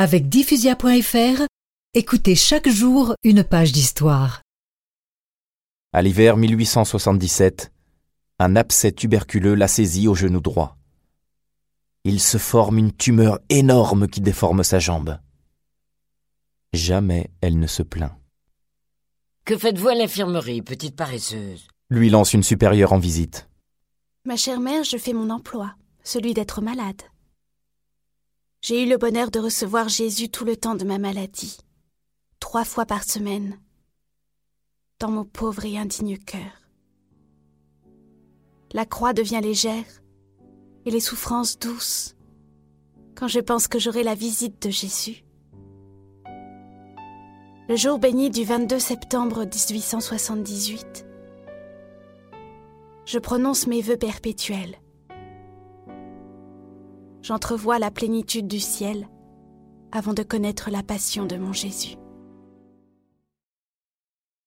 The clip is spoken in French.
Avec diffusia.fr, écoutez chaque jour une page d'histoire. À l'hiver 1877, un abcès tuberculeux l'a saisi au genou droit. Il se forme une tumeur énorme qui déforme sa jambe. Jamais elle ne se plaint. Que faites-vous à l'infirmerie, petite paresseuse? Lui lance une supérieure en visite. Ma chère mère, je fais mon emploi, celui d'être malade. J'ai eu le bonheur de recevoir Jésus tout le temps de ma maladie, trois fois par semaine, dans mon pauvre et indigne cœur. La croix devient légère et les souffrances douces quand je pense que j'aurai la visite de Jésus. Le jour béni du 22 septembre 1878, je prononce mes vœux perpétuels j'entrevois la plénitude du ciel avant de connaître la passion de mon Jésus.